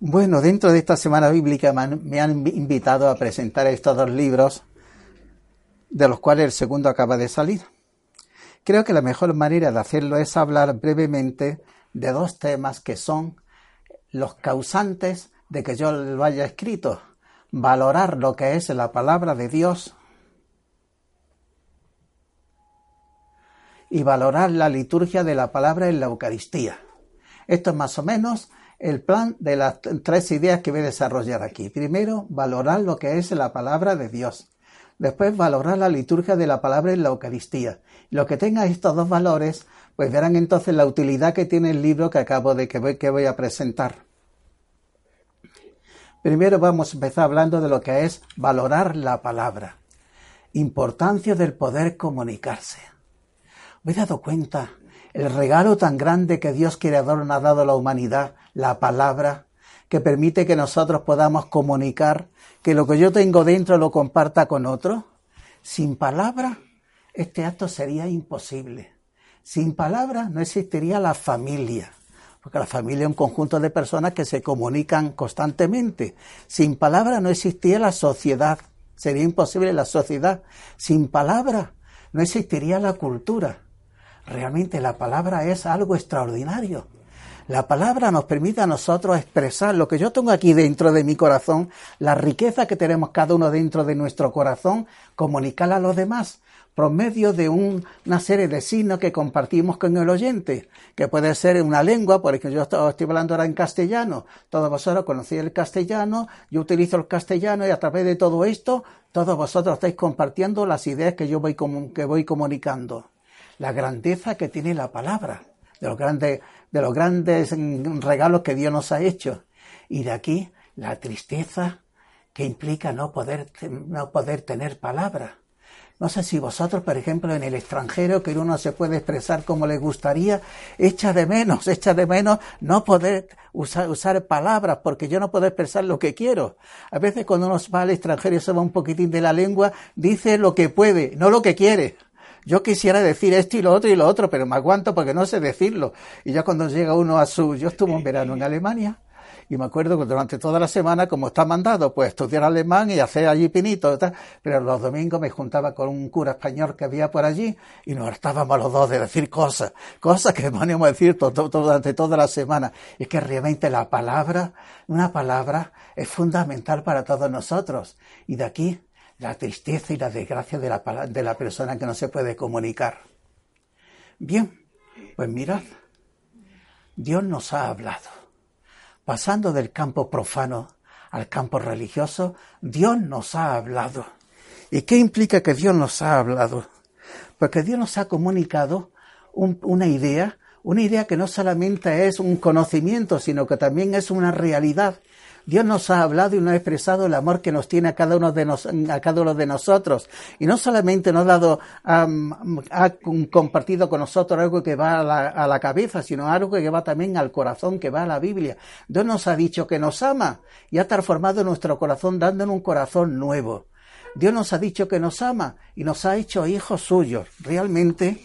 Bueno, dentro de esta semana bíblica me han invitado a presentar estos dos libros, de los cuales el segundo acaba de salir. Creo que la mejor manera de hacerlo es hablar brevemente de dos temas que son los causantes de que yo lo haya escrito. Valorar lo que es la palabra de Dios y valorar la liturgia de la palabra en la Eucaristía. Esto es más o menos el plan de las tres ideas que voy a desarrollar aquí. Primero, valorar lo que es la palabra de Dios. Después, valorar la liturgia de la palabra en la Eucaristía. Lo que tenga estos dos valores, pues verán entonces la utilidad que tiene el libro que acabo de que voy, que voy a presentar. Primero vamos a empezar hablando de lo que es valorar la palabra. Importancia del poder comunicarse. Me he dado cuenta el regalo tan grande que Dios Creador nos ha dado a la humanidad, la palabra, que permite que nosotros podamos comunicar, que lo que yo tengo dentro lo comparta con otro. Sin palabra, este acto sería imposible. Sin palabra no existiría la familia, porque la familia es un conjunto de personas que se comunican constantemente. Sin palabra no existiría la sociedad, sería imposible la sociedad. Sin palabra no existiría la cultura. Realmente la palabra es algo extraordinario. La palabra nos permite a nosotros expresar lo que yo tengo aquí dentro de mi corazón, la riqueza que tenemos cada uno dentro de nuestro corazón, comunicarla a los demás por medio de una serie de signos que compartimos con el oyente, que puede ser una lengua, porque yo estoy, estoy hablando ahora en castellano, todos vosotros conocéis el castellano, yo utilizo el castellano y a través de todo esto, todos vosotros estáis compartiendo las ideas que yo voy, que voy comunicando la grandeza que tiene la palabra, de los grandes, de los grandes regalos que Dios nos ha hecho. Y de aquí la tristeza que implica no poder, no poder tener palabra. No sé si vosotros, por ejemplo, en el extranjero, que uno se puede expresar como le gustaría, echa de menos, echa de menos no poder usar, usar palabras, porque yo no puedo expresar lo que quiero. A veces cuando uno va al extranjero y se va un poquitín de la lengua, dice lo que puede, no lo que quiere. Yo quisiera decir esto y lo otro y lo otro, pero me aguanto porque no sé decirlo. Y ya cuando llega uno a su... Yo estuve un verano en Alemania y me acuerdo que durante toda la semana, como está mandado, pues estudiar alemán y hacer allí pinito, pero los domingos me juntaba con un cura español que había por allí y nos estábamos los dos de decir cosas, cosas que poníamos a decir durante toda la semana. Y es que realmente la palabra, una palabra, es fundamental para todos nosotros. Y de aquí la tristeza y la desgracia de la, de la persona que no se puede comunicar. Bien, pues mirad, Dios nos ha hablado. Pasando del campo profano al campo religioso, Dios nos ha hablado. ¿Y qué implica que Dios nos ha hablado? Porque Dios nos ha comunicado una idea, una idea que no solamente es un conocimiento, sino que también es una realidad. Dios nos ha hablado y nos ha expresado el amor que nos tiene a cada uno de, a cada uno de nosotros. Y no solamente nos ha dado, ha compartido con nosotros algo que va a la, a la, cabeza, sino algo que va también al corazón, que va a la Biblia. Dios nos ha dicho que nos ama y ha transformado nuestro corazón dándonos un corazón nuevo. Dios nos ha dicho que nos ama y nos ha hecho hijos suyos. Realmente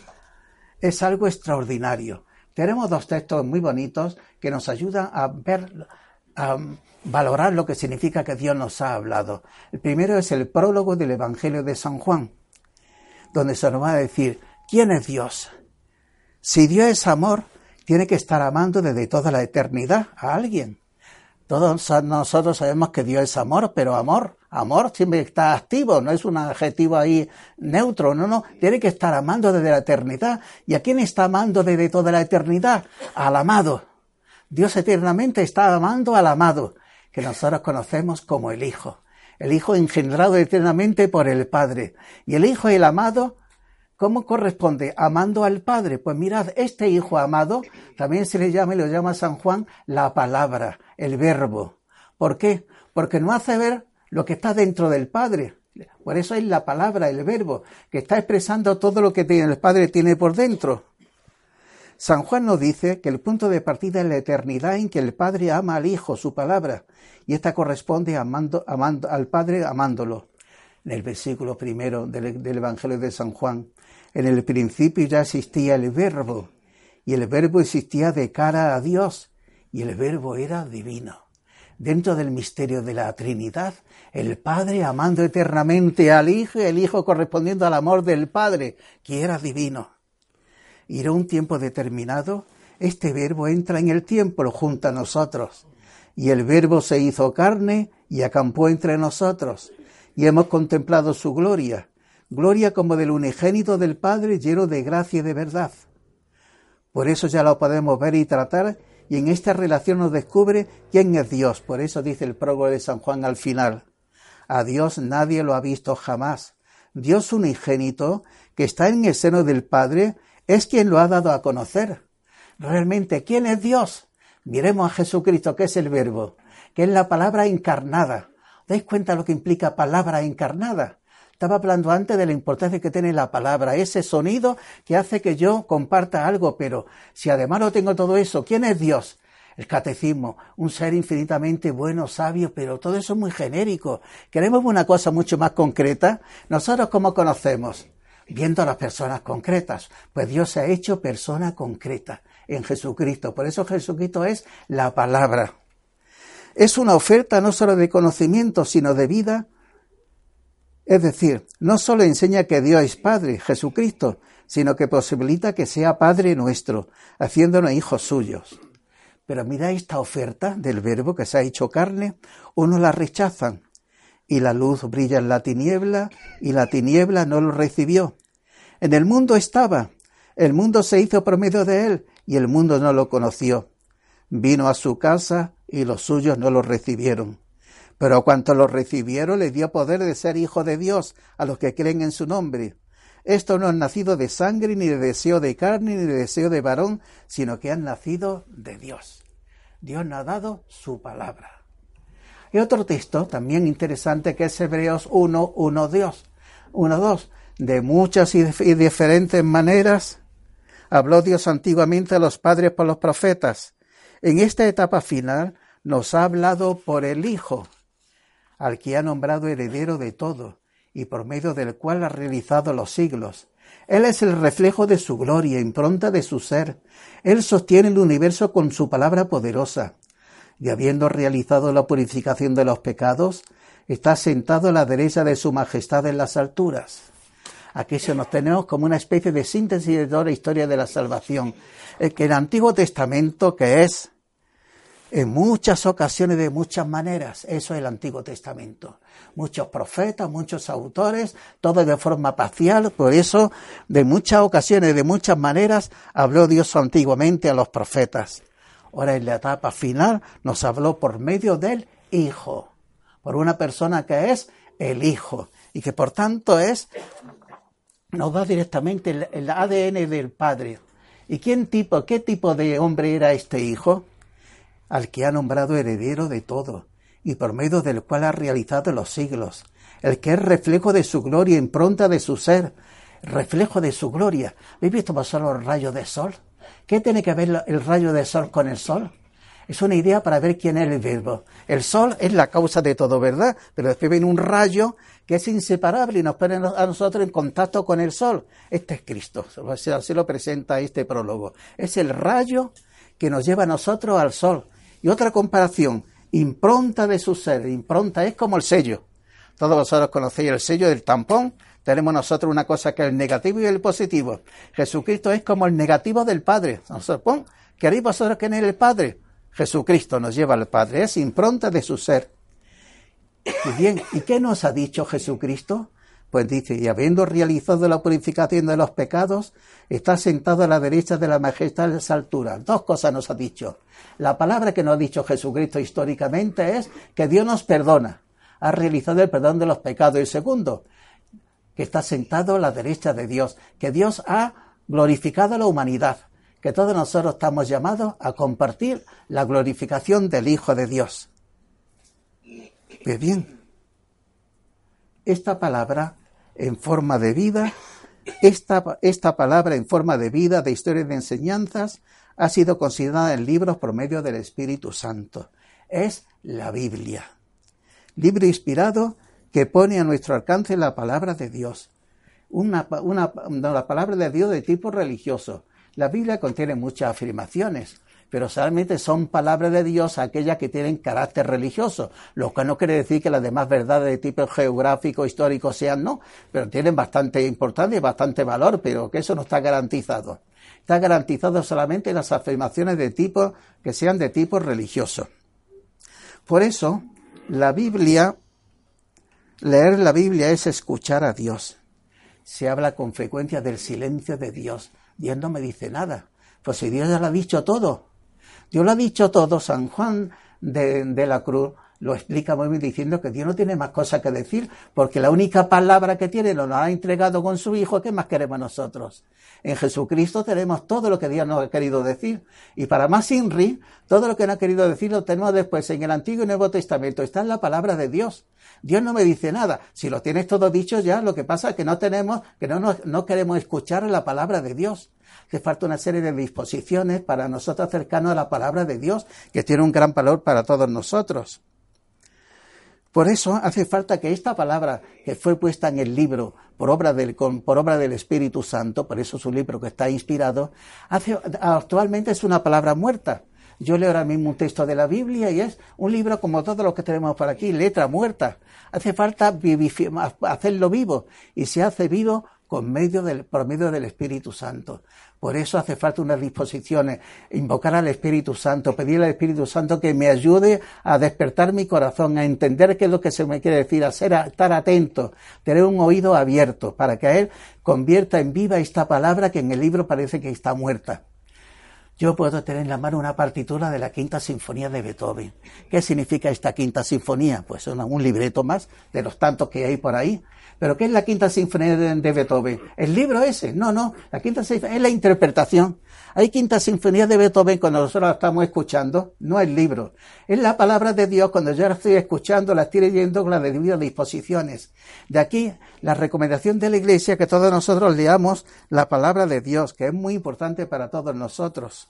es algo extraordinario. Tenemos dos textos muy bonitos que nos ayudan a ver, valorar lo que significa que Dios nos ha hablado. El primero es el prólogo del Evangelio de San Juan, donde se nos va a decir, ¿quién es Dios? Si Dios es amor, tiene que estar amando desde toda la eternidad a alguien. Todos nosotros sabemos que Dios es amor, pero amor, amor siempre está activo, no es un adjetivo ahí neutro, no, no, tiene que estar amando desde la eternidad. ¿Y a quién está amando desde toda la eternidad? Al amado. Dios eternamente está amando al amado que nosotros conocemos como el Hijo. El Hijo engendrado eternamente por el Padre. Y el Hijo, el amado, ¿Cómo corresponde? Amando al Padre. Pues mirad, este Hijo amado también se le llama y lo llama San Juan la palabra, el verbo. ¿Por qué? Porque no hace ver lo que está dentro del Padre. Por eso es la palabra, el verbo, que está expresando todo lo que el Padre tiene por dentro. San Juan nos dice que el punto de partida es la eternidad en que el Padre ama al Hijo, su palabra, y esta corresponde amando, amando al Padre amándolo. En el versículo primero del, Evangelio de San Juan, en el principio ya existía el verbo, y el verbo existía de cara a Dios, y el verbo era divino. Dentro del misterio de la Trinidad, el Padre amando eternamente al Hijo el Hijo correspondiendo al amor del Padre, que era divino. Irá un tiempo determinado, este verbo entra en el tiempo junto a nosotros, y el verbo se hizo carne y acampó entre nosotros, y hemos contemplado su gloria, gloria como del unigénito del Padre lleno de gracia y de verdad. Por eso ya lo podemos ver y tratar, y en esta relación nos descubre quién es Dios. Por eso dice el prólogo de San Juan al final. A Dios nadie lo ha visto jamás. Dios unigénito, que está en el seno del Padre, es quien lo ha dado a conocer. Realmente, ¿quién es Dios? Miremos a Jesucristo, que es el Verbo, que es la palabra encarnada. ¿Dais cuenta lo que implica palabra encarnada? Estaba hablando antes de la importancia que tiene la palabra, ese sonido que hace que yo comparta algo, pero si además no tengo todo eso, ¿quién es Dios? El catecismo, un ser infinitamente bueno, sabio, pero todo eso es muy genérico. Queremos una cosa mucho más concreta. Nosotros, ¿cómo conocemos? Viendo a las personas concretas. Pues Dios se ha hecho persona concreta en Jesucristo. Por eso Jesucristo es la palabra. Es una oferta no solo de conocimiento, sino de vida es decir, no solo enseña que Dios es Padre, Jesucristo, sino que posibilita que sea Padre nuestro, haciéndonos hijos suyos. Pero mira esta oferta del verbo que se ha hecho carne, unos la rechazan, y la luz brilla en la tiniebla, y la tiniebla no lo recibió. En el mundo estaba, el mundo se hizo por medio de él, y el mundo no lo conoció. Vino a su casa, y los suyos no lo recibieron. Pero a cuanto lo recibieron le dio poder de ser hijo de Dios a los que creen en su nombre. Esto no han nacido de sangre, ni de deseo de carne, ni de deseo de varón, sino que han nacido de Dios. Dios nos ha dado su palabra. Y otro texto también interesante que es Hebreos 1, 1, Dios. 1, 2. De muchas y diferentes maneras habló Dios antiguamente a los padres por los profetas. En esta etapa final nos ha hablado por el Hijo, al que ha nombrado heredero de todo, y por medio del cual ha realizado los siglos. Él es el reflejo de su gloria, impronta de su ser. Él sostiene el universo con su palabra poderosa. Y habiendo realizado la purificación de los pecados, está sentado a la derecha de su majestad en las alturas. Aquí se nos tenemos como una especie de síntesis de toda la historia de la salvación. El que el Antiguo Testamento, que es en muchas ocasiones, de muchas maneras. Eso es el Antiguo Testamento. Muchos profetas, muchos autores, todo de forma parcial. Por eso, de muchas ocasiones, de muchas maneras, habló Dios antiguamente a los profetas. Ahora, en la etapa final, nos habló por medio del Hijo. Por una persona que es el Hijo. Y que por tanto es, nos da directamente el, ADN del Padre. ¿Y quién tipo, qué tipo de hombre era este Hijo? al que ha nombrado heredero de todo, y por medio del cual ha realizado los siglos, el que es reflejo de su gloria, impronta de su ser, reflejo de su gloria. ¿Habéis visto pasar los rayos de sol? ¿Qué tiene que ver el rayo de sol con el sol? Es una idea para ver quién es el verbo. El sol es la causa de todo, ¿verdad? Pero después viene un rayo que es inseparable y nos pone a nosotros en contacto con el sol. Este es Cristo. Así lo presenta este prólogo. Es el rayo que nos lleva a nosotros al sol. Y otra comparación, impronta de su ser. Impronta es como el sello. Todos vosotros conocéis el sello del tampón. Tenemos nosotros una cosa que es el negativo y el positivo. Jesucristo es como el negativo del Padre. Nosotros, ¿queréis vosotros quién es el Padre? Jesucristo nos lleva al Padre. Es impronta de su ser. Y bien, ¿y qué nos ha dicho Jesucristo? Pues dice, y habiendo realizado la purificación de los pecados, está sentado a la derecha de la majestad de esa altura. Dos cosas nos ha dicho. La palabra que nos ha dicho Jesucristo históricamente es que Dios nos perdona. Ha realizado el perdón de los pecados. Y segundo, que está sentado a la derecha de Dios, que Dios ha glorificado a la humanidad, que todos nosotros estamos llamados a compartir la glorificación del Hijo de Dios. Pues bien, esta palabra en forma de vida, esta, esta palabra en forma de vida, de historia y de enseñanzas, ha sido considerada en libros por medio del Espíritu Santo. Es la Biblia. Libro inspirado que pone a nuestro alcance la palabra de Dios. Una, una, la palabra de Dios de tipo religioso. La Biblia contiene muchas afirmaciones, pero solamente son palabras de Dios aquellas que tienen carácter religioso, lo que no quiere decir que las demás verdades de tipo geográfico, histórico sean no, pero tienen bastante importancia y bastante valor, pero que eso no está garantizado. Está garantizado solamente las afirmaciones de tipo que sean de tipo religioso. Por eso, la Biblia, leer la Biblia es escuchar a Dios. Se habla con frecuencia del silencio de Dios. Dios no me dice nada. Pues si Dios ya lo ha dicho todo, Dios lo ha dicho todo, San Juan de, la Cruz lo explica muy bien diciendo que Dios no tiene más cosas que decir, porque la única palabra que tiene nos ha entregado con su Hijo, ¿qué más queremos nosotros? En Jesucristo tenemos todo lo que Dios nos ha querido decir. Y para más Inri, todo lo que no ha querido decir lo tenemos después en el Antiguo y Nuevo Testamento. Está en la palabra de Dios. Dios no me dice nada. Si lo tienes todo dicho ya, lo que pasa es que no tenemos, que no, no queremos escuchar la palabra de Dios que falta una serie de disposiciones para nosotros acercarnos a la palabra de Dios, que tiene un gran valor para todos nosotros. Por eso hace falta que esta palabra que fue puesta en el libro por obra del, por obra del Espíritu Santo, por eso es un libro que está inspirado, actualmente es una palabra muerta. Yo leo ahora mismo un texto de la Biblia y es un libro como todos los que tenemos por aquí, letra muerta. Hace falta hacerlo vivo y se hace vivo con por medio del Espíritu Santo. Por eso hace falta unas disposiciones, invocar al Espíritu Santo, pedirle al Espíritu Santo que me ayude a despertar mi corazón, a entender qué es lo que se me quiere decir, a, ser, a estar atento, tener un oído abierto, para que Él convierta en viva esta palabra que en el libro parece que está muerta. Yo puedo tener en la mano una partitura de la Quinta Sinfonía de Beethoven. ¿Qué significa esta Quinta Sinfonía? Pues es un libreto más de los tantos que hay por ahí. ¿Pero qué es la Quinta Sinfonía de, Beethoven? ¿El libro ese? No, no. La Quinta Sinfonía es la interpretación. Hay Quinta Sinfonía de Beethoven cuando nosotros la estamos escuchando, no el libro. Es la palabra de Dios cuando yo la estoy escuchando, la estoy leyendo con las debidas disposiciones. De aquí la recomendación de la Iglesia que todos nosotros leamos la palabra de Dios, que es muy importante para todos nosotros.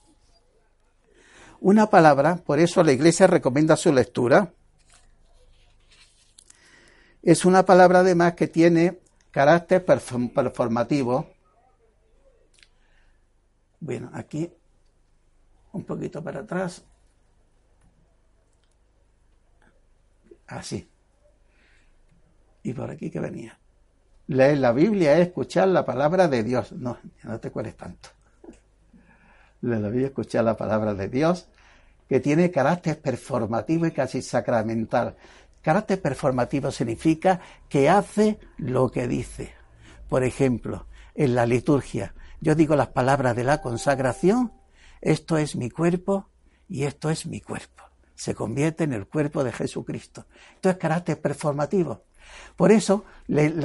Una palabra, por eso la Iglesia recomienda su lectura es una palabra además que tiene carácter performativo. Bueno, aquí un poquito para atrás. Así. Y por aquí que venía. Leer la Biblia es escuchar la palabra de Dios. No, no te cueles tanto. Leer la Biblia es escuchar la palabra de Dios que tiene carácter performativo y casi sacramental. Carácter performativo significa que hace lo que dice. Por ejemplo, en la liturgia, yo digo las palabras de la consagración, esto es mi cuerpo y esto es mi cuerpo. Se convierte en el cuerpo de Jesucristo. Esto es carácter performativo. Por eso,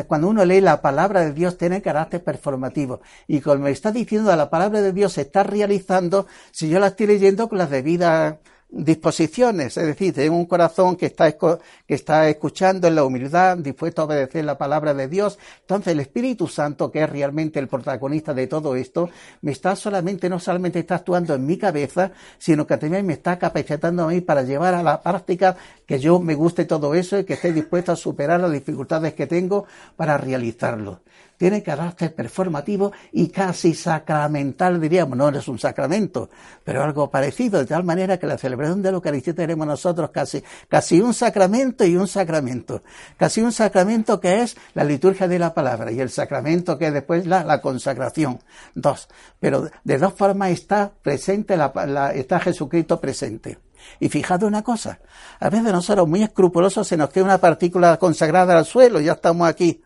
cuando uno lee la palabra de Dios, tiene carácter performativo. Y como está diciendo, la palabra de Dios se está realizando si yo la estoy leyendo con las debidas disposiciones, es decir, tengo un corazón que está, que está escuchando en la humildad, dispuesto a obedecer la palabra de Dios. Entonces el Espíritu Santo, que es realmente el protagonista de todo esto, me está solamente, no solamente está actuando en mi cabeza, sino que también me está capacitando a mí para llevar a la práctica que yo me guste todo eso y que esté dispuesto a superar las dificultades que tengo para realizarlo tiene carácter performativo y casi sacramental, diríamos, no es un sacramento, pero algo parecido, de tal manera que la celebración de la Eucaristía tenemos nosotros casi, casi un sacramento y un sacramento, casi un sacramento que es la liturgia de la palabra y el sacramento que es después la, la consagración. Dos, pero de dos formas está presente, la, está Jesucristo presente. Y fijad una cosa, a veces nosotros muy escrupulosos se nos queda una partícula consagrada al suelo, ya estamos aquí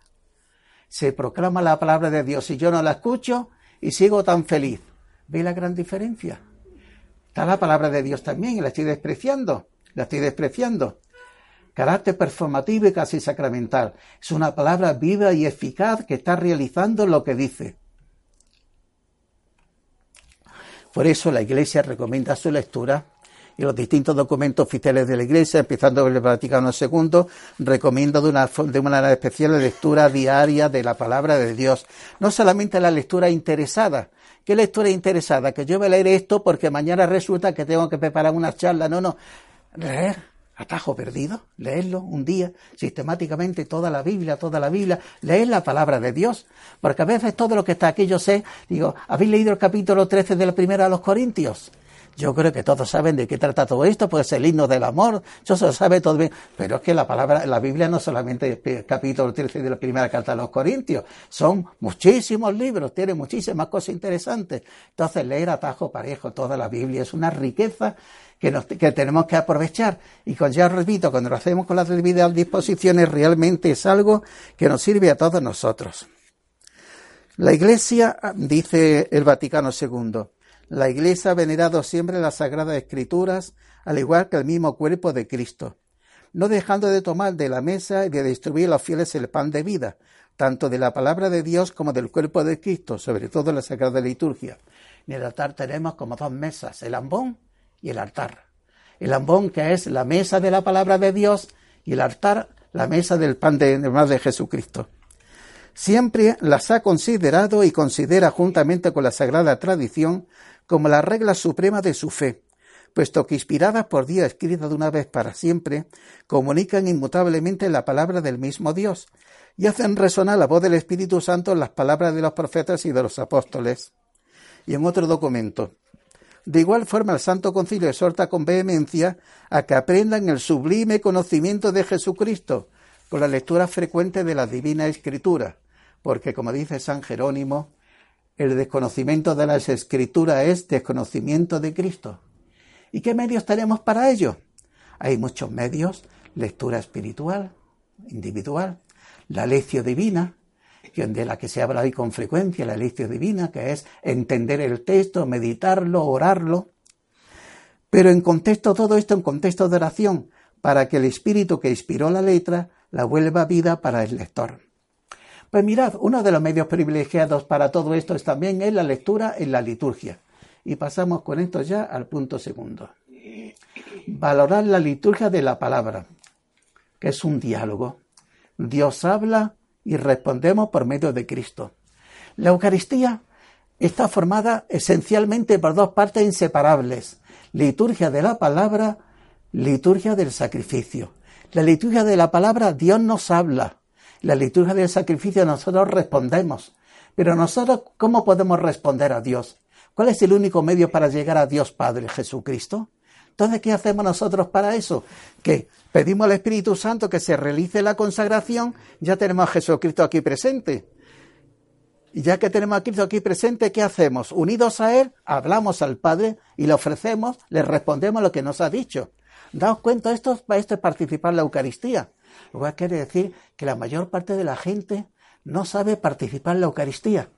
se proclama la palabra de Dios y yo no la escucho y sigo tan feliz. ¿Ve la gran diferencia? Está la palabra de Dios también y la estoy despreciando, la estoy despreciando. carácter performativo y casi sacramental. Es una palabra viva y eficaz que está realizando lo que dice. Por eso la Iglesia recomienda su lectura y los distintos documentos oficiales de la Iglesia, empezando por el Vaticano II, recomiendo de una, de una especial lectura diaria de la palabra de Dios. No solamente la lectura interesada. ¿Qué lectura interesada? Que yo voy a leer esto porque mañana resulta que tengo que preparar una charla. No, no. Leer atajo perdido, leerlo un día, sistemáticamente toda la Biblia, toda la Biblia, leer la palabra de Dios, porque a veces todo lo que está aquí yo sé, digo, ¿habéis leído el capítulo 13 de la primera a los Corintios? Yo creo que todos saben de qué trata todo esto, pues el himno del amor, eso se lo sabe todo bien. Pero es que la palabra, la Biblia no solamente el capítulo 13 de la primera carta a los Corintios, son muchísimos libros, tiene muchísimas cosas interesantes. Entonces, leer atajo parejo toda la Biblia es una riqueza que, que tenemos que aprovechar. Y con, ya repito, cuando lo hacemos con las debidas disposiciones, realmente es algo que nos sirve a todos nosotros. La Iglesia, dice el Vaticano II, la Iglesia ha venerado siempre las Sagradas Escrituras, al igual que el mismo cuerpo de Cristo, no dejando de tomar de la mesa y de distribuir a los fieles el pan de vida, tanto de la palabra de Dios como del cuerpo de Cristo, sobre todo la Sagrada Liturgia. En el altar tenemos como dos mesas, el ambón y el altar. El ambón que es la mesa de la palabra de Dios y el altar la mesa del pan de, de Jesucristo. Siempre las ha considerado y considera juntamente con la sagrada tradición como la regla suprema de su fe, puesto que inspiradas por Dios, escritas de una vez para siempre, comunican inmutablemente la palabra del mismo Dios y hacen resonar la voz del Espíritu Santo en las palabras de los profetas y de los apóstoles. Y en otro documento. De igual forma, el Santo Concilio exhorta con vehemencia a que aprendan el sublime conocimiento de Jesucristo con la lectura frecuente de la Divina Escritura, porque, como dice San Jerónimo, el desconocimiento de las escrituras es desconocimiento de Cristo. ¿Y qué medios tenemos para ello? Hay muchos medios, lectura espiritual, individual, la lección divina, de la que se habla hoy con frecuencia, la lección divina, que es entender el texto, meditarlo, orarlo. Pero en contexto, todo esto en contexto de oración, para que el espíritu que inspiró la letra la vuelva vida para el lector. Pues mirad, uno de los medios privilegiados para todo esto es también es la lectura en la liturgia. Y pasamos con esto ya al punto segundo. Valorar la liturgia de la palabra, que es un diálogo. Dios habla y respondemos por medio de Cristo. La Eucaristía está formada esencialmente por dos partes inseparables. Liturgia de la palabra, liturgia del sacrificio. La liturgia de la palabra, Dios nos habla la liturgia del sacrificio nosotros respondemos. Pero nosotros, ¿cómo podemos responder a Dios? ¿Cuál es el único medio para llegar a Dios Padre, Jesucristo? Entonces, ¿qué hacemos nosotros para eso? Que pedimos al Espíritu Santo que se realice la consagración, ya tenemos a Jesucristo aquí presente. Y ya que tenemos a Cristo aquí presente, ¿qué hacemos? Unidos a Él, hablamos al Padre y le ofrecemos, le respondemos lo que nos ha dicho. Daos cuenta, esto, esto es participar en la Eucaristía. Lo cual quiere decir que la mayor parte de la gente no sabe participar en la Eucaristía.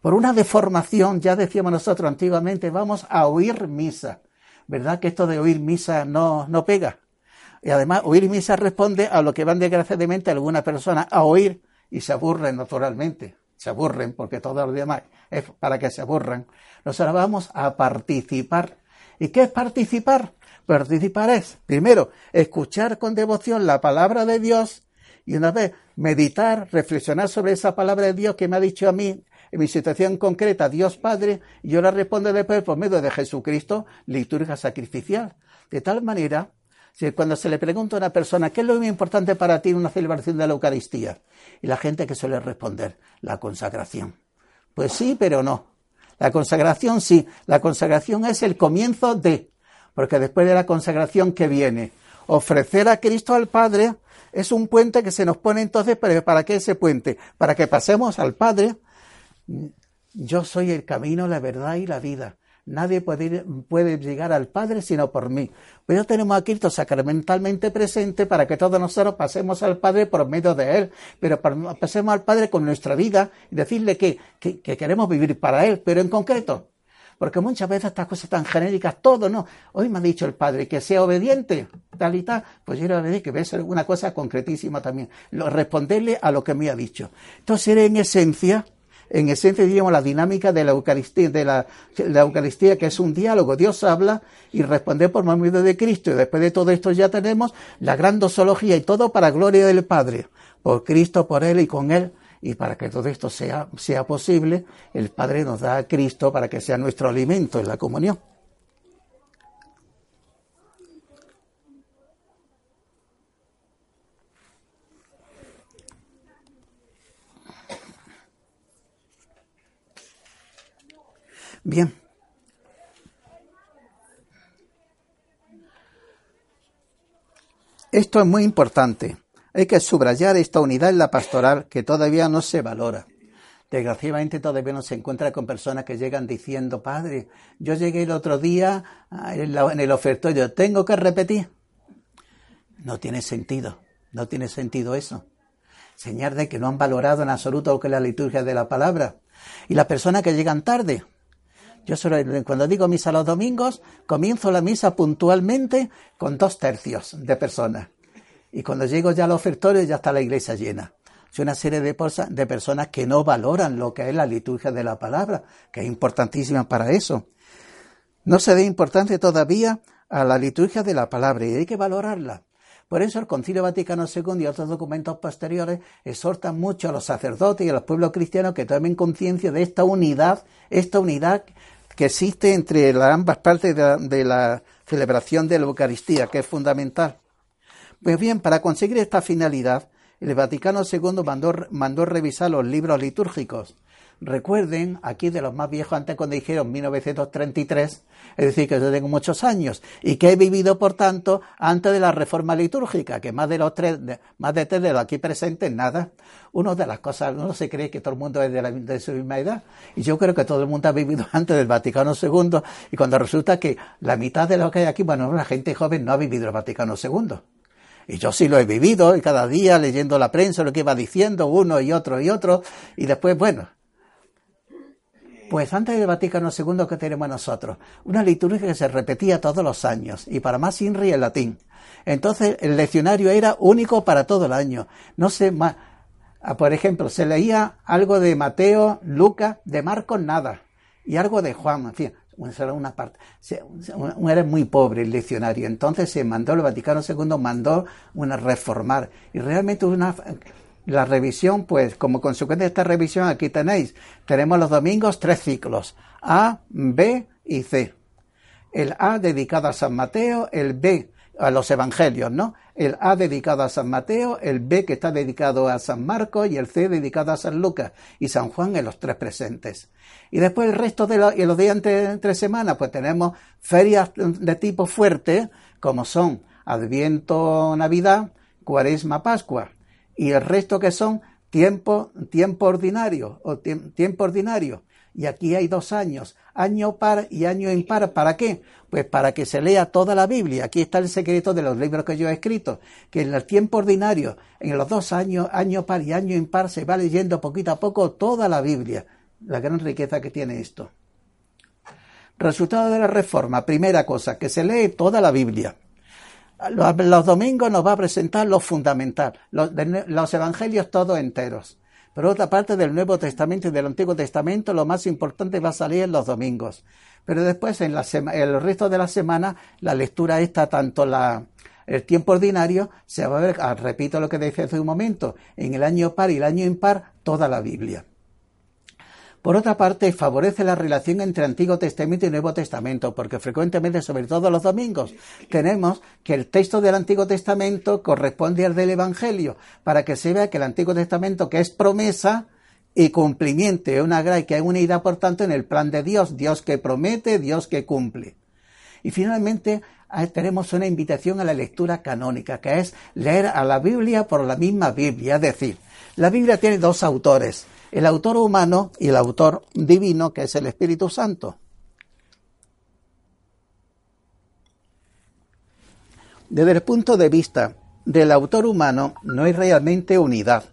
Por una deformación, ya decíamos nosotros antiguamente, vamos a oír misa. ¿Verdad que esto de oír misa no, no pega? Y además, oír misa responde a lo que van desgraciadamente algunas personas a oír y se aburren naturalmente. Se aburren porque todo lo demás es para que se aburran. Nosotros vamos a participar. ¿Y qué es participar? Participar es, primero, escuchar con devoción la palabra de Dios y una vez meditar, reflexionar sobre esa palabra de Dios que me ha dicho a mí en mi situación concreta, Dios Padre, y yo la respondo después por medio de Jesucristo, liturgia sacrificial. De tal manera, si cuando se le pregunta a una persona, ¿qué es lo más importante para ti en una celebración de la Eucaristía? Y la gente que suele responder, la consagración. Pues sí, pero no. La consagración sí. La consagración es el comienzo de. Porque después de la consagración que viene, ofrecer a Cristo al Padre es un puente que se nos pone entonces, ¿para qué ese puente? Para que pasemos al Padre. Yo soy el camino, la verdad y la vida. Nadie puede, puede llegar al Padre sino por mí. Pues ya tenemos a Cristo sacramentalmente presente para que todos nosotros pasemos al Padre por medio de Él, pero pasemos al Padre con nuestra vida y decirle que, que queremos vivir para Él, pero en concreto, porque muchas veces estas cosas tan genéricas, todo, ¿no? Hoy me ha dicho el Padre que sea obediente. tal y tal, pues yo le voy a decir que voy a hacer una cosa concretísima también, responderle a lo que me ha dicho. Entonces era en esencia, en esencia diríamos la dinámica de la Eucaristía, de la, Eucaristía que es un diálogo, Dios habla y responde por medio de Cristo y después de todo esto ya tenemos la gran dosología y todo para gloria del Padre, por Cristo, por Él y con Él y para que todo esto sea, sea posible, el Padre nos da a Cristo para que sea nuestro alimento en la comunión. Bien. Esto es muy importante. Hay que subrayar esta unidad en la pastoral que todavía no se valora. Desgraciadamente todavía no se encuentra con personas que llegan diciendo, padre, yo llegué el otro día ah, en el ofertorio, tengo que repetir. No tiene sentido, no tiene sentido eso. Señal de que no han valorado en absoluto lo que es la liturgia de la palabra. Y las personas que llegan tarde. Yo solo, cuando digo misa los domingos, comienzo la misa puntualmente con dos tercios de personas. Y cuando llego ya al ofertorio ya está la iglesia llena. Es una serie de, de personas que no valoran lo que es la liturgia de la palabra, que es importantísima para eso. No se da importancia todavía a la liturgia de la palabra y hay que valorarla. Por eso el Concilio Vaticano II y otros documentos posteriores exhortan mucho a los sacerdotes y a los pueblos cristianos que tomen conciencia de esta unidad, esta unidad que existe entre las ambas partes de la celebración de la Eucaristía, que es fundamental. Pues bien, para conseguir esta finalidad, el Vaticano II mandó, revisar los libros litúrgicos. Recuerden, aquí de los más viejos, antes cuando dijeron 1933, es decir, que yo tengo muchos años y que he vivido, por tanto, antes de la reforma litúrgica, que más de los tres, más de tres de los aquí presentes, nada. Una de las cosas, uno se cree que todo el mundo es de, la, de su misma edad, y yo creo que todo el mundo ha vivido antes del Vaticano II, y cuando resulta que la mitad de los que hay aquí, bueno, la gente joven no ha vivido el Vaticano II. Y yo sí lo he vivido, y cada día leyendo la prensa, lo que iba diciendo uno y otro y otro, y después, bueno. Pues antes del Vaticano II, que tenemos nosotros? Una liturgia que se repetía todos los años, y para más INRI en latín. Entonces, el leccionario era único para todo el año. No sé más. Ah, por ejemplo, se leía algo de Mateo, Lucas, de Marcos, nada. Y algo de Juan, en fin, una parte. Era muy pobre el diccionario. Entonces se mandó, el Vaticano II mandó una reformar. Y realmente una, la revisión, pues como consecuencia de esta revisión, aquí tenéis, tenemos los domingos tres ciclos, A, B y C. El A dedicado a San Mateo, el B a los evangelios, ¿no? El A dedicado a San Mateo, el B que está dedicado a San Marcos y el C dedicado a San Lucas y San Juan en los tres presentes. Y después el resto de los días entre, entre semanas, pues tenemos ferias de tipo fuerte, como son Adviento, Navidad, Cuaresma, Pascua. Y el resto que son tiempo, tiempo ordinario, o tiempo ordinario. Y aquí hay dos años, año par y año impar. ¿Para qué? Pues para que se lea toda la Biblia. Aquí está el secreto de los libros que yo he escrito, que en el tiempo ordinario, en los dos años, año par y año impar, se va leyendo poquito a poco toda la Biblia la gran riqueza que tiene esto. Resultado de la reforma, primera cosa, que se lee toda la Biblia. Los, domingos nos va a presentar lo fundamental, los, los evangelios todos enteros. Por otra parte, del Nuevo Testamento y del Antiguo Testamento, lo más importante va a salir en los domingos. Pero después, en, la el resto de la semana, la lectura está tanto la, el tiempo ordinario, se va a ver, ah, repito lo que decía hace un momento, en el año par y el año impar, toda la Biblia. Por otra parte, favorece la relación entre Antiguo Testamento y Nuevo Testamento, porque frecuentemente, sobre todo los domingos, tenemos que el texto del Antiguo Testamento corresponde al del Evangelio, para que se vea que el Antiguo Testamento, que es promesa y cumplimiento, es una y que hay unidad, por tanto, en el plan de Dios, Dios que promete, Dios que cumple. Y finalmente, tenemos una invitación a la lectura canónica, que es leer a la Biblia por la misma Biblia, es decir, la Biblia tiene dos autores, el autor humano y el autor divino, que es el Espíritu Santo. Desde el punto de vista del autor humano, no hay realmente unidad,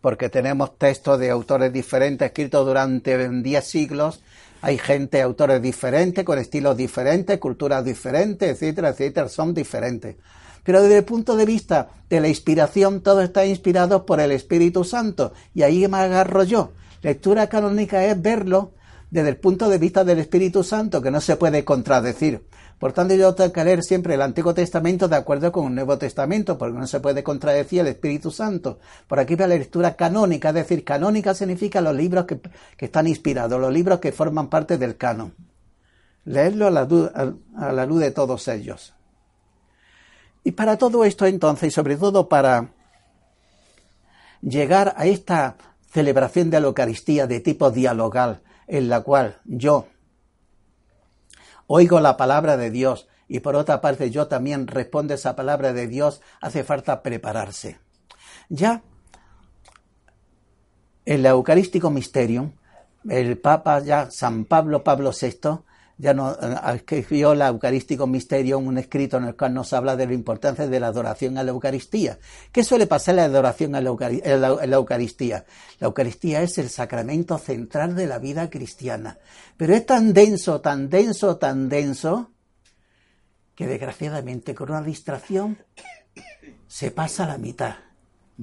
porque tenemos textos de autores diferentes escritos durante diez siglos, hay gente, autores diferentes, con estilos diferentes, culturas diferentes, etcétera, etcétera, son diferentes. Pero desde el punto de vista de la inspiración, todo está inspirado por el Espíritu Santo. Y ahí me agarro yo. Lectura canónica es verlo desde el punto de vista del Espíritu Santo, que no se puede contradecir. Por tanto, yo tengo que leer siempre el Antiguo Testamento de acuerdo con el Nuevo Testamento, porque no se puede contradecir el Espíritu Santo. Por aquí va la lectura canónica, es decir, canónica significa los libros que, están inspirados, los libros que forman parte del canon. Leerlo a la luz de todos ellos. Y para todo esto entonces, y sobre todo para llegar a esta celebración de la Eucaristía de tipo dialogal, en la cual yo, oigo la palabra de Dios y por otra parte yo también respondo esa palabra de Dios, hace falta prepararse. Ya en el Eucarístico Misterio, el Papa ya San Pablo Pablo VI ya no eh, escribió el Eucarístico Misterio, un escrito en el cual nos habla de la importancia de la adoración a la Eucaristía. ¿Qué suele pasar la adoración a la, Eucaristía? La Eucaristía es el sacramento central de la vida cristiana. Pero es tan denso, tan denso, tan denso, que desgraciadamente con una distracción se pasa la mitad.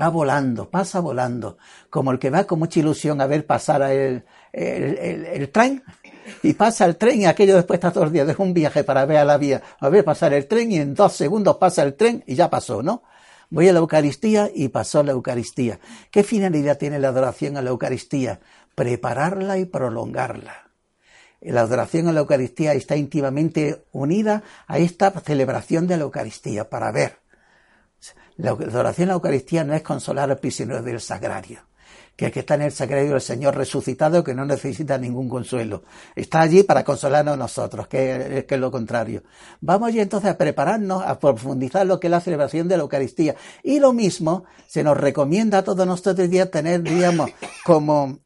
Va volando, pasa volando, como el que va con mucha ilusión a ver pasar el, el tren y pasa el tren y aquello después está todos los días, deja un viaje para ver a la vía, a ver pasar el tren y en dos segundos pasa el tren y ya pasó, ¿no? Voy a la Eucaristía y pasó la Eucaristía. ¿Qué finalidad tiene la adoración a la Eucaristía? Prepararla y prolongarla. La adoración a la Eucaristía está íntimamente unida a esta celebración de la Eucaristía para ver. La adoración a la Eucaristía no es consolar al prisionero del sagrario que, que está en el sagrario del Señor resucitado que no necesita ningún consuelo. Está allí para consolarnos nosotros, que, es lo contrario. Vamos ya entonces a prepararnos, a profundizar lo que es la celebración de la Eucaristía. Y lo mismo se nos recomienda a todos nosotros días tener, digamos, como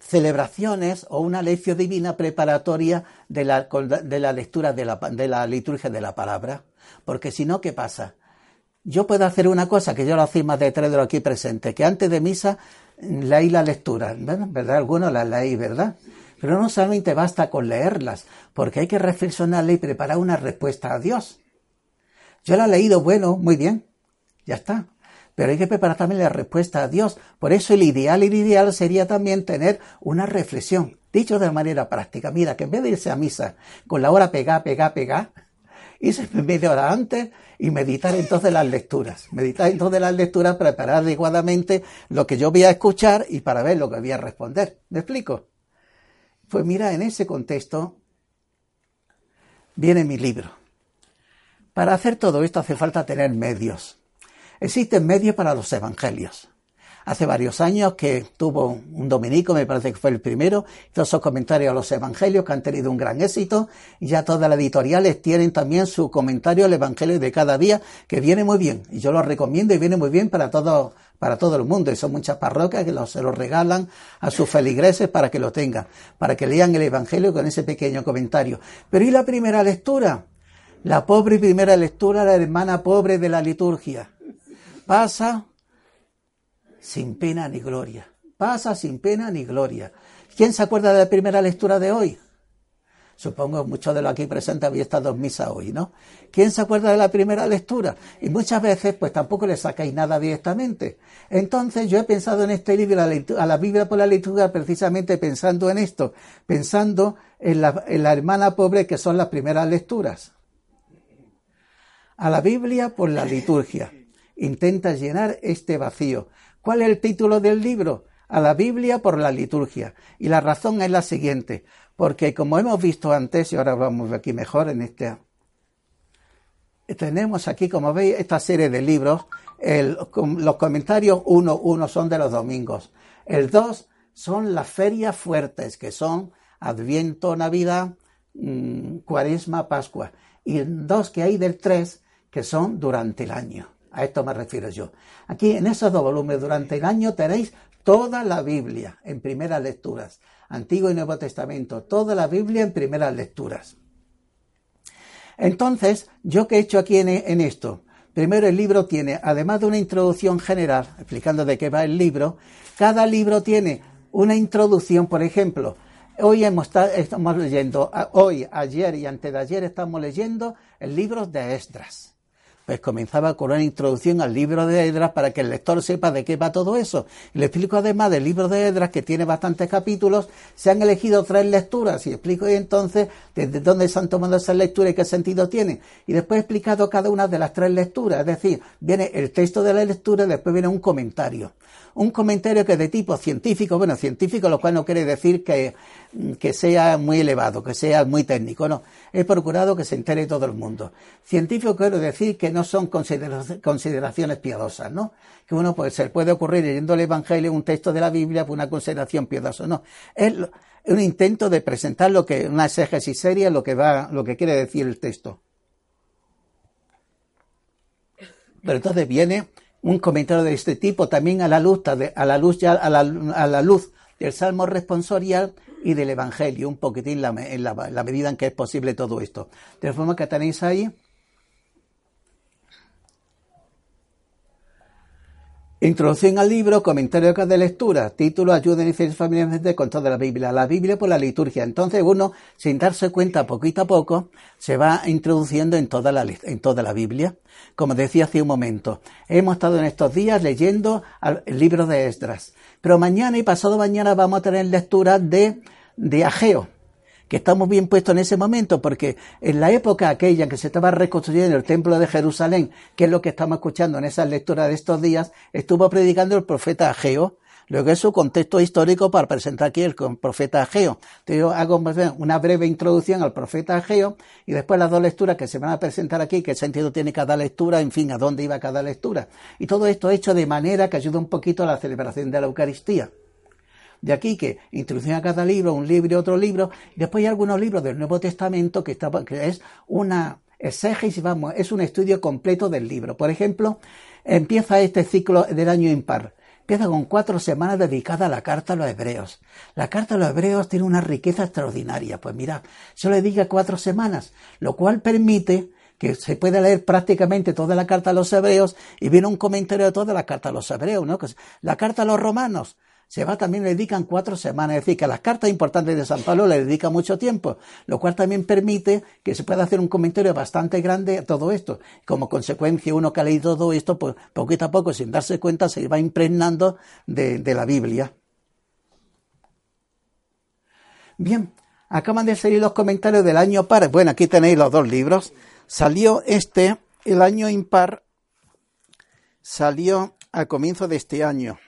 celebraciones o una lección divina preparatoria de la, de la lectura de la, de la liturgia de la palabra. Porque si no, ¿qué pasa? Yo puedo hacer una cosa que yo lo hacía más de tres de lo aquí presente, que antes de misa leí la lectura, ¿verdad? Algunos la leí, ¿verdad? Pero no solamente basta con leerlas, porque hay que reflexionarla y preparar una respuesta a Dios. Yo la he leído, bueno, muy bien, ya está. Pero hay que preparar también la respuesta a Dios. Por eso el ideal, el ideal sería también tener una reflexión. Dicho de manera práctica, mira, que en vez de irse a misa con la hora pegá, pegá, pegá, irse media hora antes y meditar entonces las lecturas. Meditar entonces las lecturas, preparar adecuadamente lo que yo voy a escuchar y para ver lo que voy a responder. ¿Me explico? Pues mira, en ese contexto viene mi libro. Para hacer todo esto hace falta tener medios. Existen medios para los evangelios hace varios años que tuvo un dominico, me parece que fue el primero, hizo esos comentarios a los evangelios que han tenido un gran éxito y ya todas las editoriales tienen también su comentario al evangelio de cada día que viene muy bien y yo lo recomiendo y viene muy bien para todo para todo el mundo y son muchas parroquias que se lo regalan a sus feligreses para que lo tengan, para que lean el evangelio con ese pequeño comentario. Pero ¿y la primera lectura? La pobre primera lectura, la hermana pobre de la liturgia. Pasa sin pena ni gloria. Pasa sin pena ni gloria. ¿Quién se acuerda de la primera lectura de hoy? Supongo muchos de los aquí presentes habéis estado en misa hoy, ¿no? ¿Quién se acuerda de la primera lectura? Y muchas veces, pues tampoco le sacáis nada directamente. Entonces, yo he pensado en este libro, a la Biblia por la liturgia, precisamente pensando en esto, pensando en la hermana pobre que son las primeras lecturas. A la Biblia por la liturgia. Intenta llenar este vacío. ¿Cuál es el título del libro? A la Biblia por la liturgia. Y la razón es la siguiente, porque como hemos visto antes, y ahora vamos aquí mejor en este, tenemos aquí, como veis, esta serie de libros. los comentarios uno, uno son de los domingos. El dos son las ferias fuertes, que son Adviento, Navidad, mm, Cuaresma, Pascua. Y dos que hay del tres, que son durante el año. A esto me refiero yo. Aquí en esos dos volúmenes durante el año tenéis toda la Biblia en primeras lecturas. Antiguo y Nuevo Testamento, toda la Biblia en primeras lecturas. Entonces, ¿yo qué he hecho aquí en, esto? Primero el libro tiene, además de una introducción general, explicando de qué va el libro, cada libro tiene una introducción, por ejemplo, hoy hemos, estamos leyendo, hoy, ayer y antes de ayer estamos leyendo el libro de Esdras pues comenzaba con una introducción al libro de Edras para que el lector sepa de qué va todo eso. Y le explico además del libro de Edras, que tiene bastantes capítulos, se han elegido tres lecturas y explico entonces desde dónde se han tomado esas lecturas y qué sentido tienen. Y después he explicado cada una de las tres lecturas, es decir, viene el texto de la lectura y después viene un comentario un comentario que es de tipo científico, bueno, científico, lo cual no quiere decir que, que sea muy elevado, que sea muy técnico, no. He procurado que se entere todo el mundo. Científico quiero decir que no son consideraciones piadosas, ¿no? Que uno puede ser, puede ocurrir leyendo el Evangelio, un texto de la Biblia, por una consideración piadosa, no. Es un intento de presentar lo que, una exégesis seria, lo que va, lo que quiere decir el texto. Pero entonces viene un comentario de este tipo también a la luz, a la luz, ya, a la, luz del Salmo responsorial y del Evangelio, un poquitín la, en la, la, medida en que es posible todo esto. De forma que tenéis ahí Introducción al libro, comentario de lectura, título, ayuda y familiarmente con toda la Biblia. La Biblia por la liturgia. Entonces uno, sin darse cuenta poquito a poco, se va introduciendo en toda la, en toda la Biblia. Como decía hace un momento, hemos estado en estos días leyendo el libro de Esdras. Pero mañana y pasado mañana vamos a tener lectura de, de Ageo que estamos bien puestos en ese momento, porque en la época aquella en que se estaba reconstruyendo el templo de Jerusalén, que es lo que estamos escuchando en esa lectura de estos días, estuvo predicando el profeta Ageo, Luego es su contexto histórico para presentar aquí el profeta Ageo. Entonces yo hago una breve introducción al profeta Ageo y después las dos lecturas que se van a presentar aquí, qué sentido tiene cada lectura, en fin, a dónde iba cada lectura. Y todo esto hecho de manera que ayuda un poquito a la celebración de la Eucaristía. De aquí que introducen a cada libro, un libro y otro libro, después hay algunos libros del Nuevo Testamento que, está, que es una exégesis, vamos, es un estudio completo del libro. Por ejemplo, empieza este ciclo del año impar. Empieza con cuatro semanas dedicadas a la carta a los hebreos. La carta a los hebreos tiene una riqueza extraordinaria. Pues mira, solo le diga cuatro semanas, lo cual permite que se pueda leer prácticamente toda la carta a los hebreos y viene un comentario de toda la carta a los hebreos, ¿no? La carta a los romanos, se va también le dedican cuatro semanas. Es decir, que a las cartas importantes de San Pablo le dedica mucho tiempo, lo cual también permite que se pueda hacer un comentario bastante grande a todo esto. Como consecuencia, uno que ha leído todo esto, pues poquito a poco, sin darse cuenta, se va impregnando de, de la Biblia. Bien, acaban de salir los comentarios del año par. Bueno, aquí tenéis los dos libros. Salió este, el año impar, salió al comienzo de este año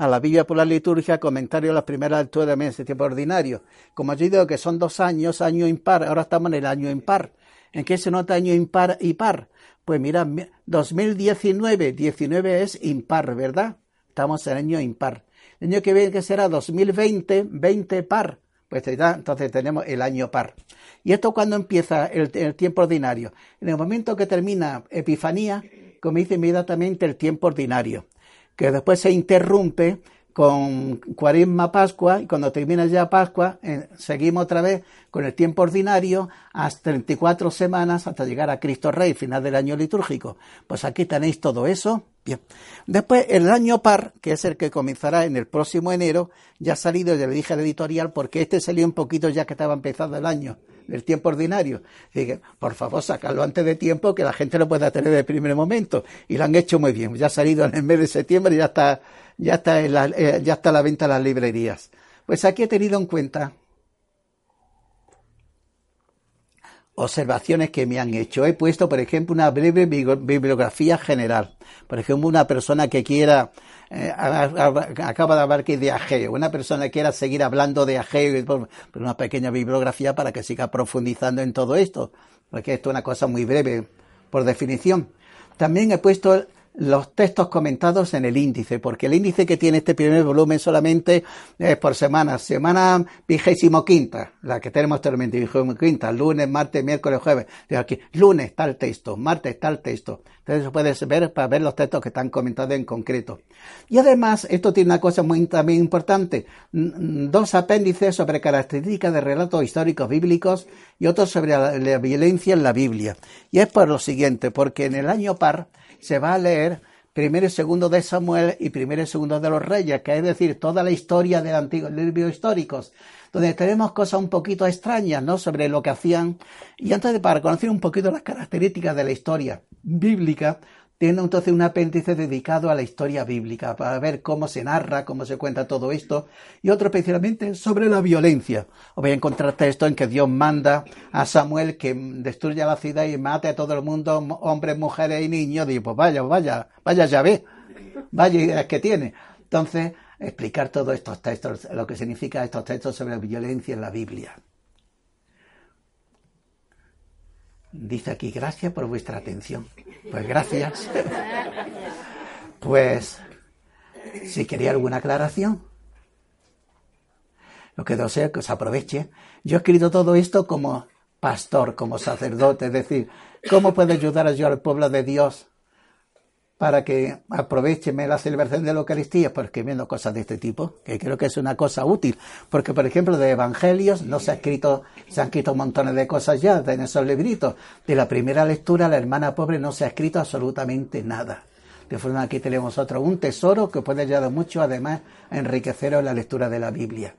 a la Biblia por la liturgia, comentario a las primeras lecturas de mes de tiempo ordinario. Como yo digo que son dos años, año impar, ahora estamos en el año impar. ¿En qué se nota año impar y par? Pues mira, 2019, 19 es impar, ¿verdad? Estamos en año impar. El año que viene que será 2020, 20 par. Pues entonces tenemos el año par. ¿Y esto cuando empieza el, el tiempo ordinario? En el momento que termina Epifanía, comienza inmediatamente el tiempo ordinario que después se interrumpe con Cuaresma Pascua y cuando termina ya Pascua eh, seguimos otra vez con el tiempo ordinario hasta 34 semanas hasta llegar a Cristo Rey, final del año litúrgico. Pues aquí tenéis todo eso. Bien. Después el año par, que es el que comenzará en el próximo enero, ya ha salido, ya le dije al editorial, porque este salió un poquito ya que estaba empezando el año el tiempo ordinario. Dije, por favor, sacarlo antes de tiempo que la gente lo pueda tener de primer momento. Y lo han hecho muy bien. Ya ha salido en el mes de septiembre y ya está, ya está, en la, eh, ya está la venta en las librerías. Pues aquí he tenido en cuenta observaciones que me han hecho. He puesto, por ejemplo, una breve bibliografía general. Por ejemplo, una persona que quiera eh, acaba de hablar que de Ageo. Una persona que quiera seguir hablando de Ageo, una pequeña bibliografía para que siga profundizando en todo esto, porque esto es una cosa muy breve, por definición. También he puesto los textos comentados en el índice, porque el índice que tiene este primer volumen solamente es por semana. Semana vigésimo quinta, la que tenemos actualmente, vigésimo quinta, lunes, martes, miércoles, jueves. Aquí, lunes el texto, martes el texto. Entonces puedes ver para ver los textos que están comentados en concreto. Y además, esto tiene una cosa muy también importante, dos apéndices sobre características de relatos históricos bíblicos y otro sobre la violencia en la Biblia. Y es por lo siguiente, porque en el año par, se va a leer primero y segundo de Samuel y primero y segundo de los reyes, que es decir, toda la historia del antiguo libro históricos, donde tenemos cosas un poquito extrañas, ¿no? Sobre lo que hacían. Y antes de para conocer un poquito las características de la historia bíblica, tiene entonces un apéndice dedicado a la historia bíblica, para ver cómo se narra, cómo se cuenta todo esto, y otro especialmente sobre la violencia. Os voy a encontrar texto en que Dios manda a Samuel que destruya la ciudad y mate a todo el mundo, hombres, mujeres y niños. Digo, pues vaya, vaya, vaya, ya ve, vaya que tiene. Entonces, explicar todos estos textos, lo que significa estos textos sobre la violencia en la Biblia. Dice aquí, gracias por vuestra atención. Pues gracias. Pues, si quería alguna aclaración, lo que deseo que os aproveche. Yo he escrito todo esto como pastor, como sacerdote, es decir, ¿cómo puedo ayudar yo al pueblo de Dios para que aprovecheme la celebración de la Eucaristía, pues escribiendo cosas de este tipo, que creo que es una cosa útil, porque por ejemplo de Evangelios no se ha escrito, se han escrito montones de cosas ya en esos libritos. De la primera lectura, la hermana pobre no se ha escrito absolutamente nada. De forma que aquí tenemos otro, un tesoro que puede ayudar mucho además a enriqueceros la lectura de la Biblia.